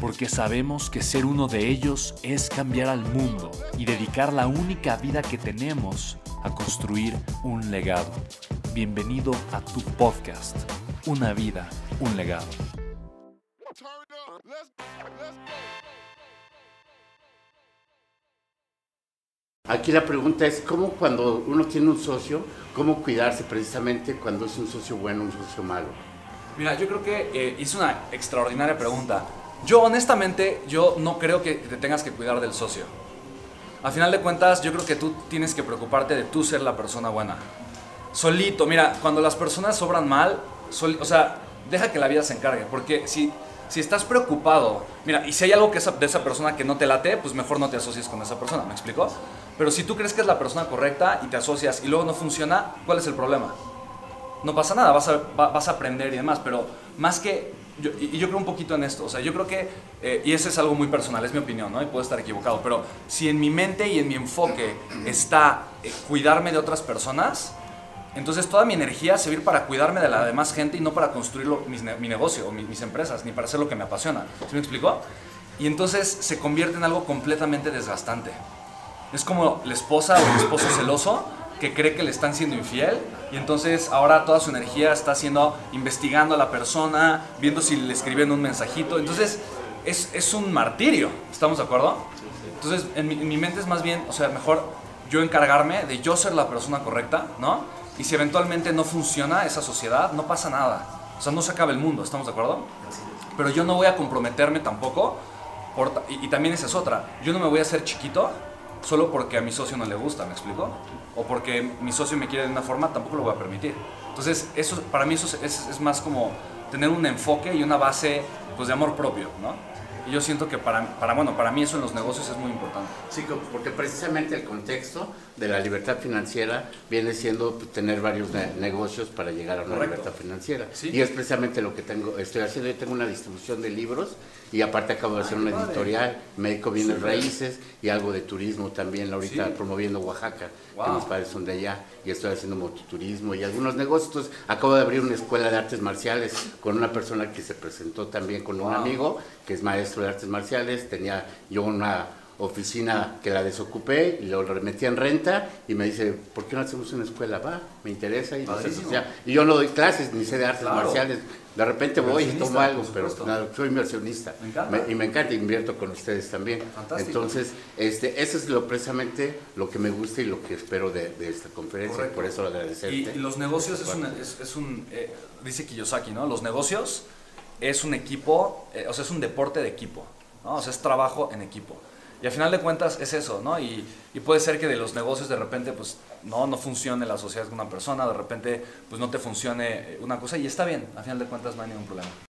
porque sabemos que ser uno de ellos es cambiar al mundo y dedicar la única vida que tenemos a construir un legado. Bienvenido a tu podcast, Una vida, un legado. Aquí la pregunta es, ¿cómo cuando uno tiene un socio, cómo cuidarse precisamente cuando es un socio bueno, un socio malo? Mira, yo creo que eh, hice una extraordinaria pregunta. Yo honestamente, yo no creo que te tengas que cuidar del socio. A final de cuentas, yo creo que tú tienes que preocuparte de tú ser la persona buena. Solito, mira, cuando las personas sobran mal, o sea, deja que la vida se encargue. Porque si, si estás preocupado, mira, y si hay algo que de esa persona que no te late, pues mejor no te asocies con esa persona, ¿me explico? Pero si tú crees que es la persona correcta y te asocias y luego no funciona, ¿cuál es el problema? No pasa nada, vas a, vas a aprender y demás, pero más que y yo creo un poquito en esto, o sea, yo creo que, eh, y ese es algo muy personal, es mi opinión, ¿no? Y puedo estar equivocado, pero si en mi mente y en mi enfoque está eh, cuidarme de otras personas, entonces toda mi energía se va para cuidarme de la demás gente y no para construir mi negocio o mis, empresas, ni para hacer lo que me apasiona. ¿Sí me explico? Y entonces se convierte en algo completamente desgastante. Es como la esposa o el esposo celoso que cree que le están siendo infiel y entonces ahora toda su energía está haciendo, investigando a la persona, viendo si le escriben un mensajito. Entonces es, es un martirio, ¿estamos de acuerdo? Entonces en mi, mente es más bien, o sea, mejor yo encargarme de yo ser la persona correcta, ¿no? Y si eventualmente no funciona esa sociedad, no pasa nada. O sea, no se acaba el mundo, ¿estamos de acuerdo? Pero yo no voy a comprometerme tampoco, por, y, y también esa es otra, yo no me voy a hacer chiquito solo porque a mi socio no le gusta, ¿me explico? O porque mi socio me quiere de una forma, tampoco lo voy a permitir. Entonces, eso, para mí eso es, es más como tener un enfoque y una base pues, de amor propio, ¿no? Y yo siento que para, para, bueno, para mí eso en los negocios es muy importante. Sí, porque precisamente el contexto de la libertad financiera viene siendo pues, tener varios negocios para llegar a una libertad financiera. Y es precisamente lo que tengo, estoy haciendo. Yo tengo una distribución de libros y aparte acabo de hacer una editorial, Médico Bienes Raíces y algo de turismo también, ahorita promoviendo Oaxaca, que mis padres son de allá, y estoy haciendo mototurismo y algunos negocios. Entonces, acabo de abrir una escuela de artes marciales con una persona que se presentó también con un amigo, que es maestro de artes marciales, tenía yo una oficina que la desocupé y lo remetí en renta y me dice, ¿por qué no hacemos una escuela? Va, me interesa. Y, y yo no doy clases ni sé de artes marciales. De repente voy y tomo algo, pero soy inversionista. y me encanta, invierto con ustedes también. Entonces, este, eso es lo precisamente lo que me gusta y lo que espero de, esta conferencia. Por eso agradecerte. Y, los negocios es, un, eh, dice Kiyosaki, ¿no? Los negocios es un equipo, eh, o sea, es un deporte de equipo, ¿no? O sea, es trabajo en equipo. Y al final de cuentas es eso, ¿no? Y, y, puede ser que de los negocios de repente, pues, no, no funcione la sociedad con una persona, de repente, pues, no te funcione una cosa y está bien, al final de cuentas no hay ningún problema.